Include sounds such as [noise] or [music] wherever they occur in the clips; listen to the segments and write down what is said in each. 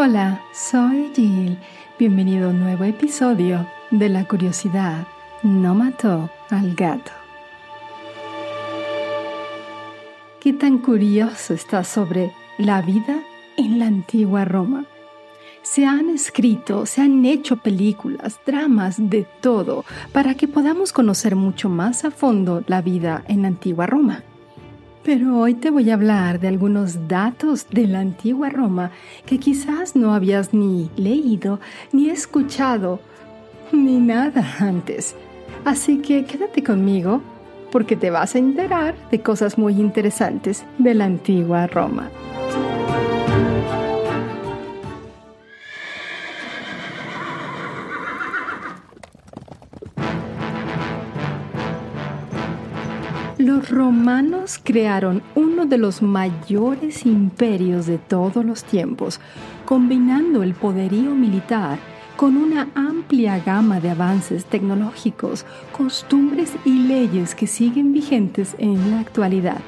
Hola, soy Jill. Bienvenido a un nuevo episodio de La curiosidad no mató al gato. ¿Qué tan curioso está sobre la vida en la antigua Roma? Se han escrito, se han hecho películas, dramas, de todo, para que podamos conocer mucho más a fondo la vida en la antigua Roma. Pero hoy te voy a hablar de algunos datos de la antigua Roma que quizás no habías ni leído, ni escuchado, ni nada antes. Así que quédate conmigo porque te vas a enterar de cosas muy interesantes de la antigua Roma. Romanos crearon uno de los mayores imperios de todos los tiempos, combinando el poderío militar con una amplia gama de avances tecnológicos, costumbres y leyes que siguen vigentes en la actualidad.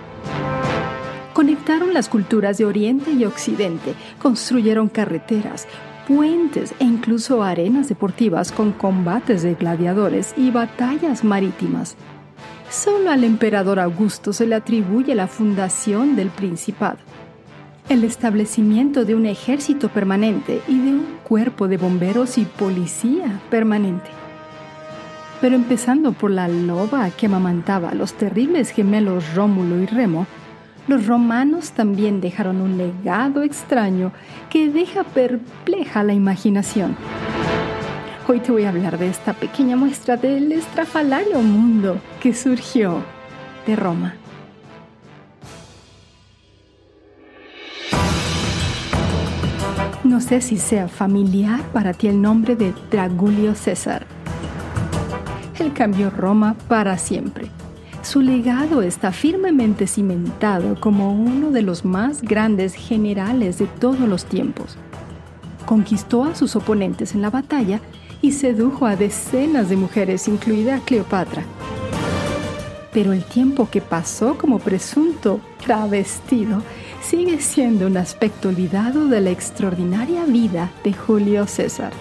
Conectaron las culturas de Oriente y Occidente, construyeron carreteras, puentes e incluso arenas deportivas con combates de gladiadores y batallas marítimas. Solo al emperador Augusto se le atribuye la fundación del Principado, el establecimiento de un ejército permanente y de un cuerpo de bomberos y policía permanente. Pero empezando por la loba que amamantaba a los terribles gemelos Rómulo y Remo, los romanos también dejaron un legado extraño que deja perpleja la imaginación. Hoy te voy a hablar de esta pequeña muestra del estrafalario mundo que surgió de Roma. No sé si sea familiar para ti el nombre de Dragulio César. Él cambió Roma para siempre. Su legado está firmemente cimentado como uno de los más grandes generales de todos los tiempos. Conquistó a sus oponentes en la batalla y sedujo a decenas de mujeres, incluida Cleopatra. Pero el tiempo que pasó como presunto travestido sigue siendo un aspecto olvidado de la extraordinaria vida de Julio César.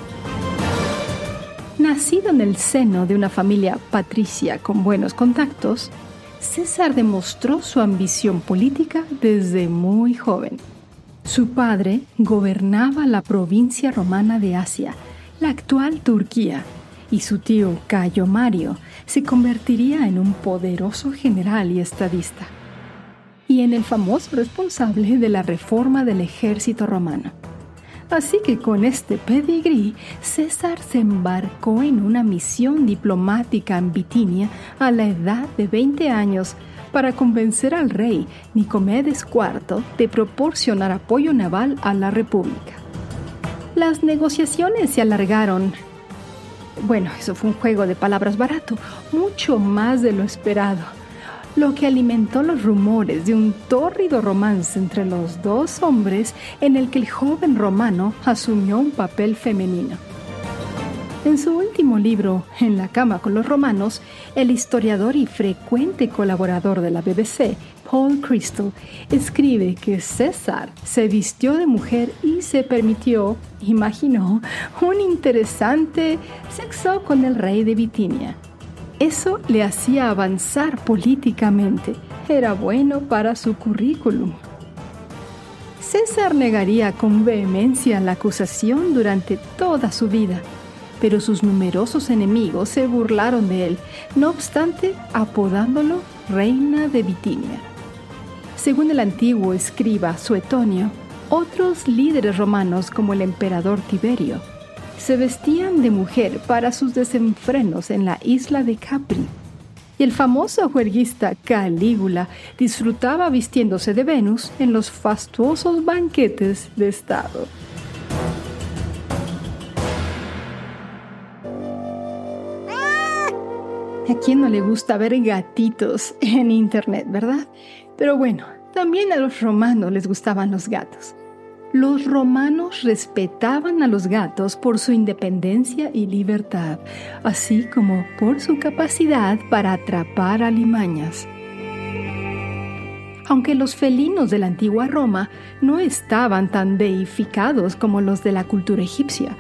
Nacido en el seno de una familia patricia con buenos contactos, César demostró su ambición política desde muy joven. Su padre gobernaba la provincia romana de Asia, la actual Turquía, y su tío Cayo Mario se convertiría en un poderoso general y estadista, y en el famoso responsable de la reforma del ejército romano. Así que con este pedigrí, César se embarcó en una misión diplomática en Bitinia a la edad de 20 años para convencer al rey Nicomedes IV de proporcionar apoyo naval a la República. Las negociaciones se alargaron. Bueno, eso fue un juego de palabras barato, mucho más de lo esperado, lo que alimentó los rumores de un tórrido romance entre los dos hombres en el que el joven romano asumió un papel femenino. En su último libro, En la cama con los romanos, el historiador y frecuente colaborador de la BBC, Paul Crystal, escribe que César se vistió de mujer y se permitió, imaginó, un interesante sexo con el rey de Bitinia. Eso le hacía avanzar políticamente. Era bueno para su currículum. César negaría con vehemencia la acusación durante toda su vida, pero sus numerosos enemigos se burlaron de él, no obstante apodándolo reina de Bitinia. Según el antiguo escriba Suetonio, otros líderes romanos como el emperador Tiberio se vestían de mujer para sus desenfrenos en la isla de Capri. Y el famoso juerguista Calígula disfrutaba vistiéndose de Venus en los fastuosos banquetes de Estado. ¿A quién no le gusta ver gatitos en Internet, verdad? Pero bueno, también a los romanos les gustaban los gatos. Los romanos respetaban a los gatos por su independencia y libertad, así como por su capacidad para atrapar alimañas. Aunque los felinos de la antigua Roma no estaban tan deificados como los de la cultura egipcia,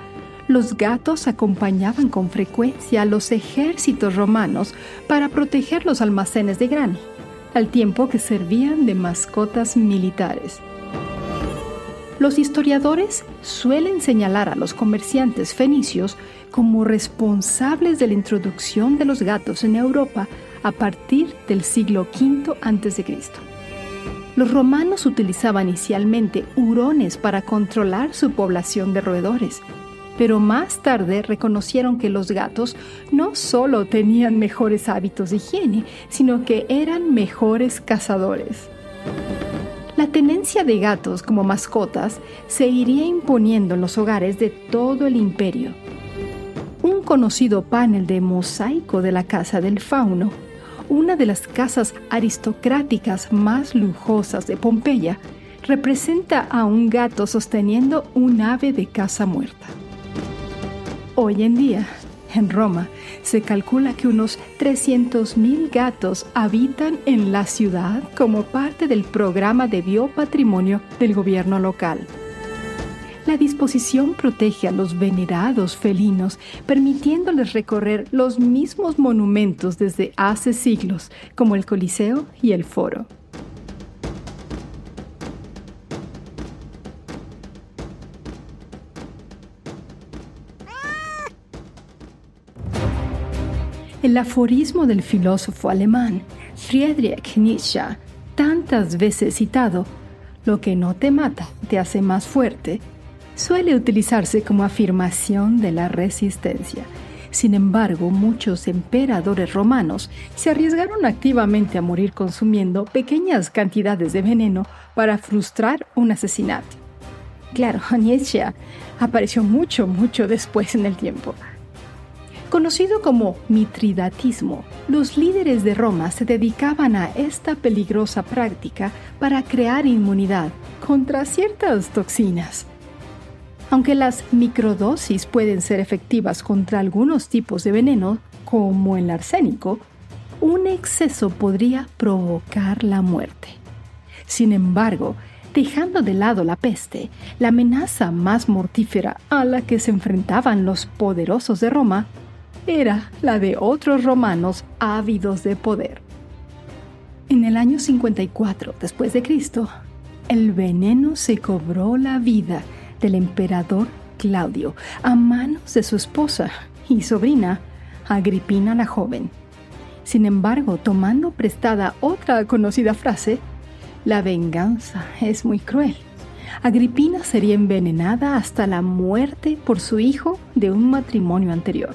los gatos acompañaban con frecuencia a los ejércitos romanos para proteger los almacenes de grano, al tiempo que servían de mascotas militares. Los historiadores suelen señalar a los comerciantes fenicios como responsables de la introducción de los gatos en Europa a partir del siglo V a.C. Los romanos utilizaban inicialmente hurones para controlar su población de roedores, pero más tarde reconocieron que los gatos no solo tenían mejores hábitos de higiene, sino que eran mejores cazadores. La tenencia de gatos como mascotas se iría imponiendo en los hogares de todo el imperio. Un conocido panel de mosaico de la Casa del Fauno, una de las casas aristocráticas más lujosas de Pompeya, representa a un gato sosteniendo un ave de caza muerta. Hoy en día, en Roma, se calcula que unos 300.000 gatos habitan en la ciudad como parte del programa de biopatrimonio del gobierno local. La disposición protege a los venerados felinos, permitiéndoles recorrer los mismos monumentos desde hace siglos, como el Coliseo y el Foro. El aforismo del filósofo alemán Friedrich Nietzsche, tantas veces citado, lo que no te mata te hace más fuerte, suele utilizarse como afirmación de la resistencia. Sin embargo, muchos emperadores romanos se arriesgaron activamente a morir consumiendo pequeñas cantidades de veneno para frustrar un asesinato. Claro, [laughs] Nietzsche apareció mucho, mucho después en el tiempo. Conocido como mitridatismo, los líderes de Roma se dedicaban a esta peligrosa práctica para crear inmunidad contra ciertas toxinas. Aunque las microdosis pueden ser efectivas contra algunos tipos de veneno, como el arsénico, un exceso podría provocar la muerte. Sin embargo, dejando de lado la peste, la amenaza más mortífera a la que se enfrentaban los poderosos de Roma era la de otros romanos ávidos de poder. En el año 54 después de Cristo, el veneno se cobró la vida del emperador Claudio a manos de su esposa y sobrina, Agripina la joven. Sin embargo, tomando prestada otra conocida frase, la venganza es muy cruel. Agripina sería envenenada hasta la muerte por su hijo de un matrimonio anterior.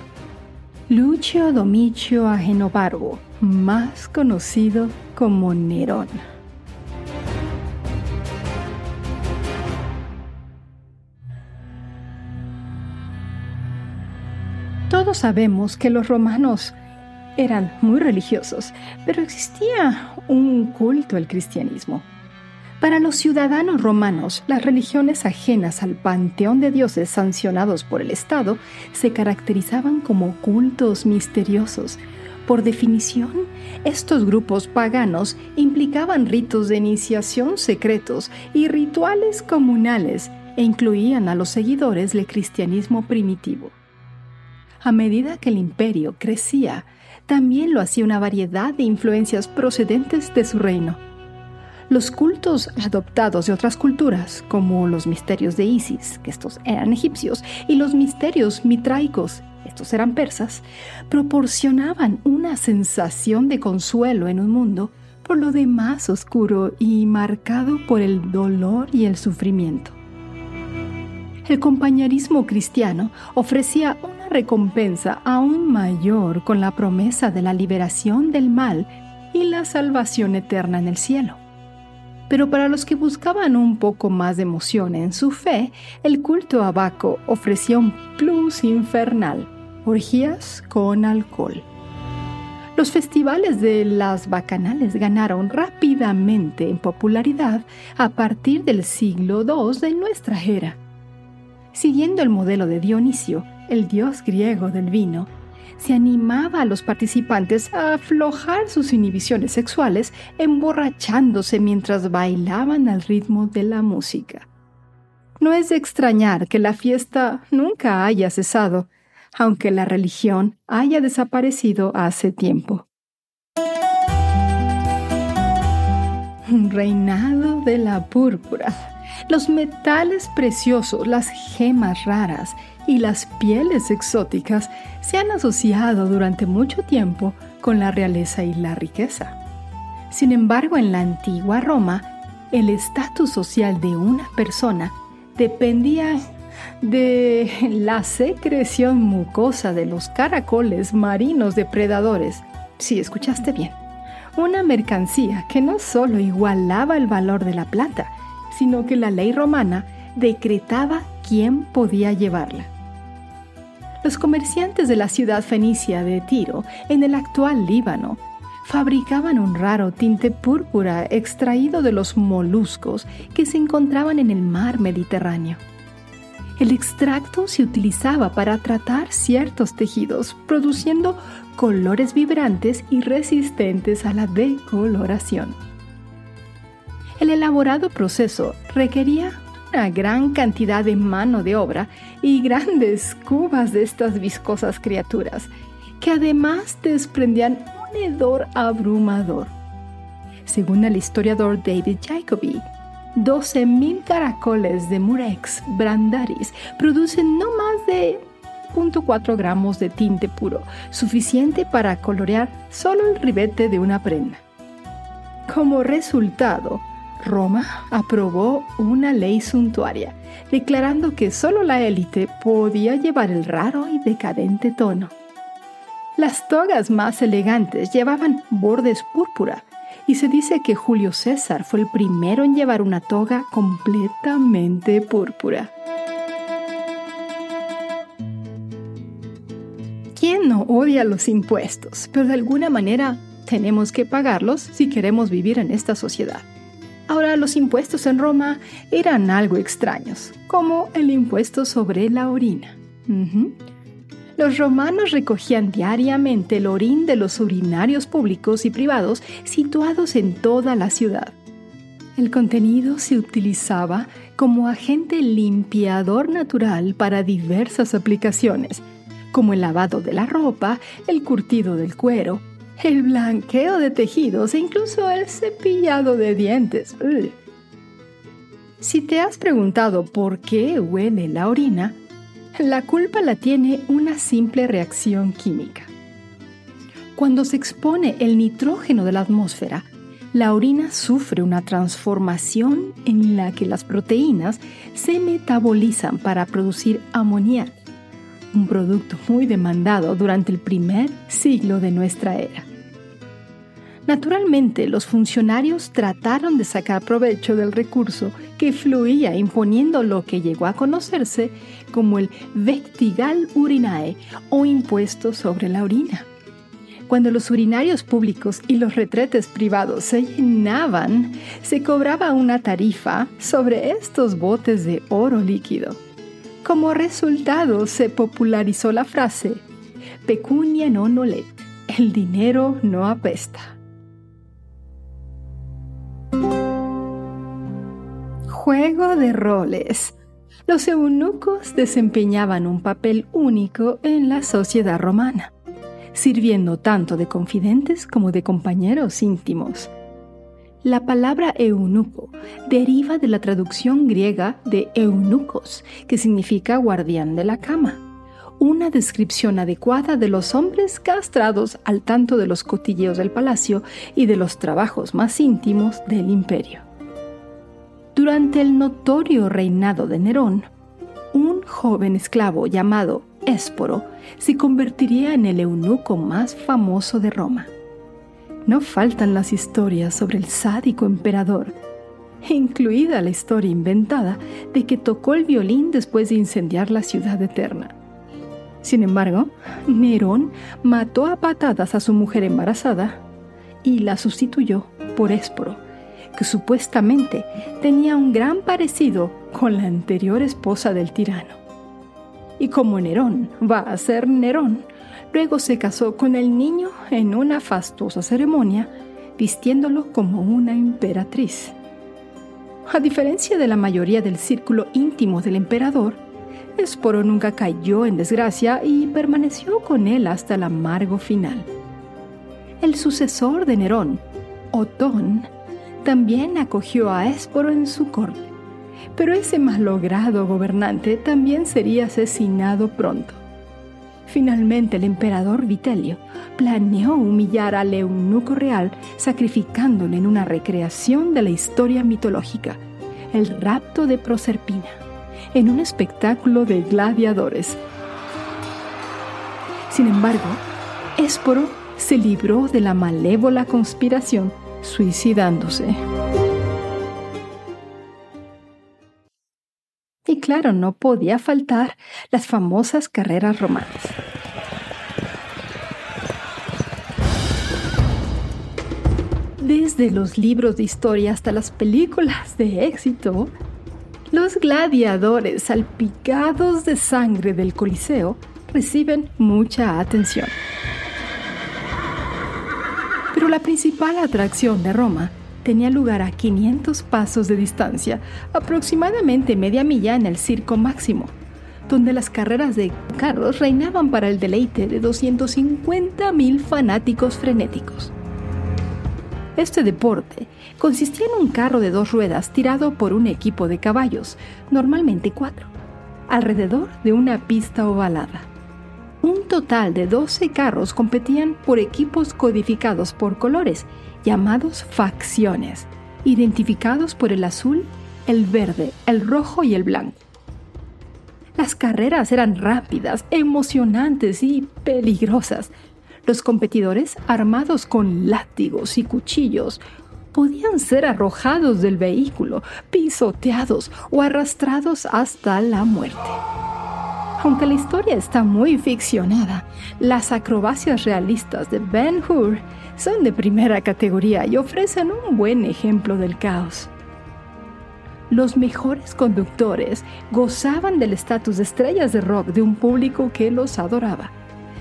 Lucio Domicio Agenobarbo, más conocido como Nerón. Todos sabemos que los romanos eran muy religiosos, pero existía un culto al cristianismo. Para los ciudadanos romanos, las religiones ajenas al panteón de dioses sancionados por el Estado se caracterizaban como cultos misteriosos. Por definición, estos grupos paganos implicaban ritos de iniciación secretos y rituales comunales e incluían a los seguidores del cristianismo primitivo. A medida que el imperio crecía, también lo hacía una variedad de influencias procedentes de su reino los cultos adoptados de otras culturas, como los misterios de Isis, que estos eran egipcios, y los misterios mitraicos, estos eran persas, proporcionaban una sensación de consuelo en un mundo por lo demás oscuro y marcado por el dolor y el sufrimiento. El compañerismo cristiano ofrecía una recompensa aún mayor con la promesa de la liberación del mal y la salvación eterna en el cielo. Pero para los que buscaban un poco más de emoción en su fe, el culto a Baco ofrecía un plus infernal, orgías con alcohol. Los festivales de las bacanales ganaron rápidamente en popularidad a partir del siglo II de nuestra era. Siguiendo el modelo de Dionisio, el dios griego del vino, se animaba a los participantes a aflojar sus inhibiciones sexuales emborrachándose mientras bailaban al ritmo de la música. No es de extrañar que la fiesta nunca haya cesado, aunque la religión haya desaparecido hace tiempo. Reinado de la púrpura. Los metales preciosos, las gemas raras y las pieles exóticas se han asociado durante mucho tiempo con la realeza y la riqueza. Sin embargo, en la antigua Roma, el estatus social de una persona dependía de la secreción mucosa de los caracoles marinos depredadores. Sí, escuchaste bien. Una mercancía que no solo igualaba el valor de la plata, sino que la ley romana decretaba quién podía llevarla. Los comerciantes de la ciudad fenicia de Tiro, en el actual Líbano, fabricaban un raro tinte púrpura extraído de los moluscos que se encontraban en el mar Mediterráneo. El extracto se utilizaba para tratar ciertos tejidos, produciendo colores vibrantes y resistentes a la decoloración. El elaborado proceso requería una gran cantidad de mano de obra y grandes cubas de estas viscosas criaturas, que además desprendían un hedor abrumador. Según el historiador David Jacoby, 12.000 caracoles de Murex brandaris producen no más de 0.4 gramos de tinte puro, suficiente para colorear solo el ribete de una prenda. Como resultado, Roma aprobó una ley suntuaria, declarando que solo la élite podía llevar el raro y decadente tono. Las togas más elegantes llevaban bordes púrpura, y se dice que Julio César fue el primero en llevar una toga completamente púrpura. ¿Quién no odia los impuestos? Pero de alguna manera tenemos que pagarlos si queremos vivir en esta sociedad. Los impuestos en Roma eran algo extraños, como el impuesto sobre la orina. Los romanos recogían diariamente el orín de los urinarios públicos y privados situados en toda la ciudad. El contenido se utilizaba como agente limpiador natural para diversas aplicaciones, como el lavado de la ropa, el curtido del cuero, el blanqueo de tejidos e incluso el cepillado de dientes. Si te has preguntado por qué huele la orina, la culpa la tiene una simple reacción química. Cuando se expone el nitrógeno de la atmósfera, la orina sufre una transformación en la que las proteínas se metabolizan para producir amoníaco, un producto muy demandado durante el primer siglo de nuestra era. Naturalmente, los funcionarios trataron de sacar provecho del recurso que fluía imponiendo lo que llegó a conocerse como el vectigal urinae o impuesto sobre la orina. Cuando los urinarios públicos y los retretes privados se llenaban, se cobraba una tarifa sobre estos botes de oro líquido. Como resultado se popularizó la frase pecunia non olet, el dinero no apesta. Juego de roles. Los eunucos desempeñaban un papel único en la sociedad romana, sirviendo tanto de confidentes como de compañeros íntimos. La palabra eunuco deriva de la traducción griega de eunucos, que significa guardián de la cama, una descripción adecuada de los hombres castrados al tanto de los cotilleos del palacio y de los trabajos más íntimos del imperio. Durante el notorio reinado de Nerón, un joven esclavo llamado Ésporo se convertiría en el eunuco más famoso de Roma. No faltan las historias sobre el sádico emperador, incluida la historia inventada de que tocó el violín después de incendiar la ciudad eterna. Sin embargo, Nerón mató a patadas a su mujer embarazada y la sustituyó por Ésporo, que supuestamente tenía un gran parecido con la anterior esposa del tirano. Y como Nerón va a ser Nerón, Luego se casó con el niño en una fastuosa ceremonia, vistiéndolo como una emperatriz. A diferencia de la mayoría del círculo íntimo del emperador, Esporo nunca cayó en desgracia y permaneció con él hasta el amargo final. El sucesor de Nerón, Otón, también acogió a Esporo en su corte, pero ese malogrado gobernante también sería asesinado pronto. Finalmente el emperador Vitelio planeó humillar al eunuco real sacrificándole en una recreación de la historia mitológica, el rapto de Proserpina en un espectáculo de gladiadores. Sin embargo, Esporo se libró de la malévola conspiración suicidándose. Claro, no podía faltar las famosas carreras romanas. Desde los libros de historia hasta las películas de éxito, los gladiadores salpicados de sangre del Coliseo reciben mucha atención. Pero la principal atracción de Roma tenía lugar a 500 pasos de distancia, aproximadamente media milla en el Circo Máximo, donde las carreras de carros reinaban para el deleite de 250.000 fanáticos frenéticos. Este deporte consistía en un carro de dos ruedas tirado por un equipo de caballos, normalmente cuatro, alrededor de una pista ovalada. Un total de 12 carros competían por equipos codificados por colores, llamados facciones, identificados por el azul, el verde, el rojo y el blanco. Las carreras eran rápidas, emocionantes y peligrosas, los competidores, armados con látigos y cuchillos, podían ser arrojados del vehículo, pisoteados o arrastrados hasta la muerte. Aunque la historia está muy ficcionada, las acrobacias realistas de Ben Hur son de primera categoría y ofrecen un buen ejemplo del caos. Los mejores conductores gozaban del estatus de estrellas de rock de un público que los adoraba.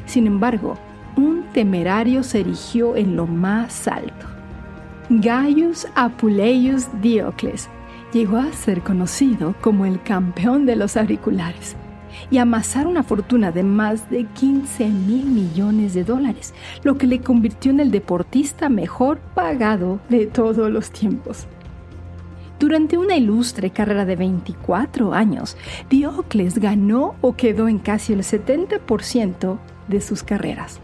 Sin embargo, un temerario se erigió en lo más alto. Gaius Apuleius Diocles llegó a ser conocido como el campeón de los auriculares y amasar una fortuna de más de 15 mil millones de dólares, lo que le convirtió en el deportista mejor pagado de todos los tiempos. Durante una ilustre carrera de 24 años, Diocles ganó o quedó en casi el 70% de sus carreras.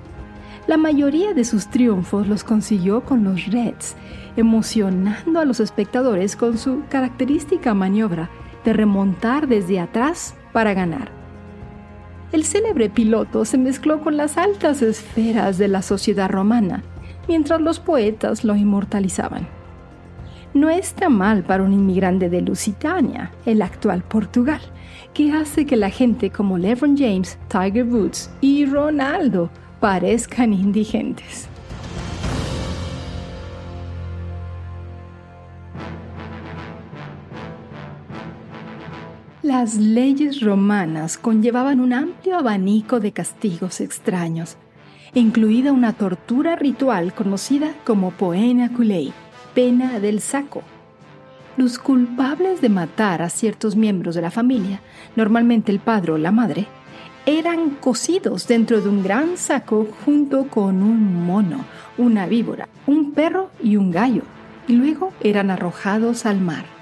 La mayoría de sus triunfos los consiguió con los Reds, emocionando a los espectadores con su característica maniobra de remontar desde atrás para ganar. El célebre piloto se mezcló con las altas esferas de la sociedad romana, mientras los poetas lo inmortalizaban. No está mal para un inmigrante de Lusitania, el actual Portugal, que hace que la gente como LeBron James, Tiger Woods y Ronaldo parezcan indigentes. Las leyes romanas conllevaban un amplio abanico de castigos extraños, incluida una tortura ritual conocida como poena culei, pena del saco. Los culpables de matar a ciertos miembros de la familia, normalmente el padre o la madre, eran cocidos dentro de un gran saco junto con un mono, una víbora, un perro y un gallo, y luego eran arrojados al mar.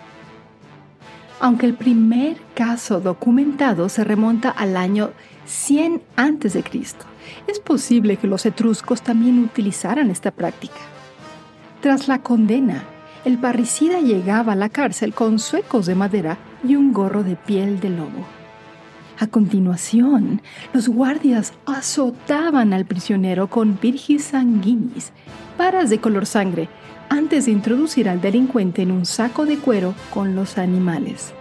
Aunque el primer caso documentado se remonta al año 100 a.C., es posible que los etruscos también utilizaran esta práctica. Tras la condena, el parricida llegaba a la cárcel con suecos de madera y un gorro de piel de lobo. A continuación, los guardias azotaban al prisionero con virgis sanguinis, varas de color sangre, antes de introducir al delincuente en un saco de cuero con los animales.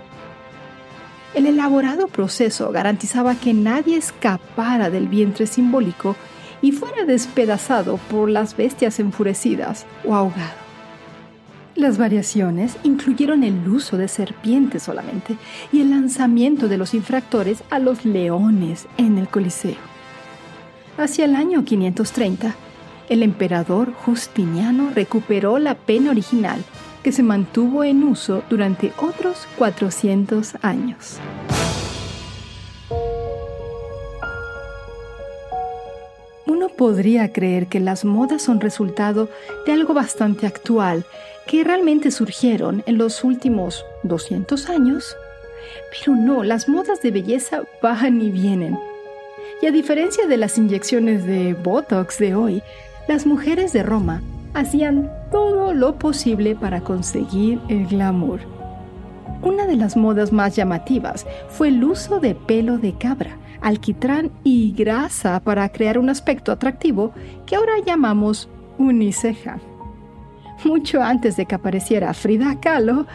El elaborado proceso garantizaba que nadie escapara del vientre simbólico y fuera despedazado por las bestias enfurecidas o ahogado. Las variaciones incluyeron el uso de serpientes solamente y el lanzamiento de los infractores a los leones en el Coliseo. Hacia el año 530, el emperador Justiniano recuperó la pena original que se mantuvo en uso durante otros 400 años. Uno podría creer que las modas son resultado de algo bastante actual, que realmente surgieron en los últimos 200 años. Pero no, las modas de belleza van y vienen. Y a diferencia de las inyecciones de Botox de hoy, las mujeres de Roma hacían todo lo posible para conseguir el glamour. Una de las modas más llamativas fue el uso de pelo de cabra, alquitrán y grasa para crear un aspecto atractivo que ahora llamamos uniceja. Mucho antes de que apareciera Frida Kahlo,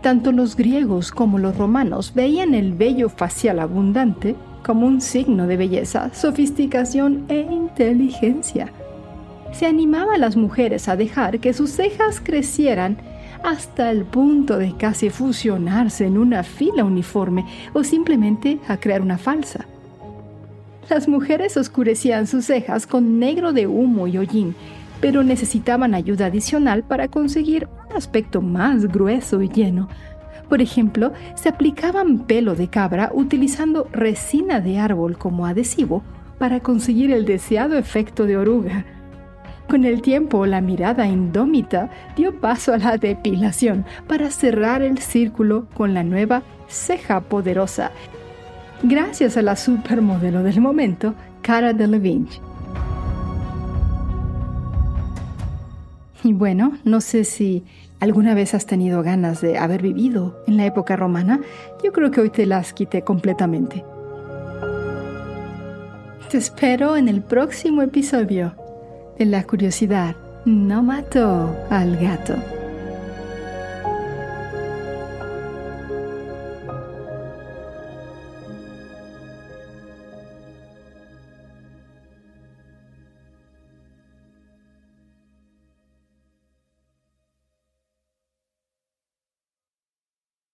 tanto los griegos como los romanos veían el vello facial abundante como un signo de belleza, sofisticación e inteligencia se animaba a las mujeres a dejar que sus cejas crecieran hasta el punto de casi fusionarse en una fila uniforme o simplemente a crear una falsa. Las mujeres oscurecían sus cejas con negro de humo y hollín, pero necesitaban ayuda adicional para conseguir un aspecto más grueso y lleno. Por ejemplo, se aplicaban pelo de cabra utilizando resina de árbol como adhesivo para conseguir el deseado efecto de oruga. Con el tiempo, la mirada indómita dio paso a la depilación para cerrar el círculo con la nueva ceja poderosa, gracias a la supermodelo del momento, Cara Delevingne. Y bueno, no sé si alguna vez has tenido ganas de haber vivido en la época romana. Yo creo que hoy te las quité completamente. Te espero en el próximo episodio la curiosidad no mató al gato.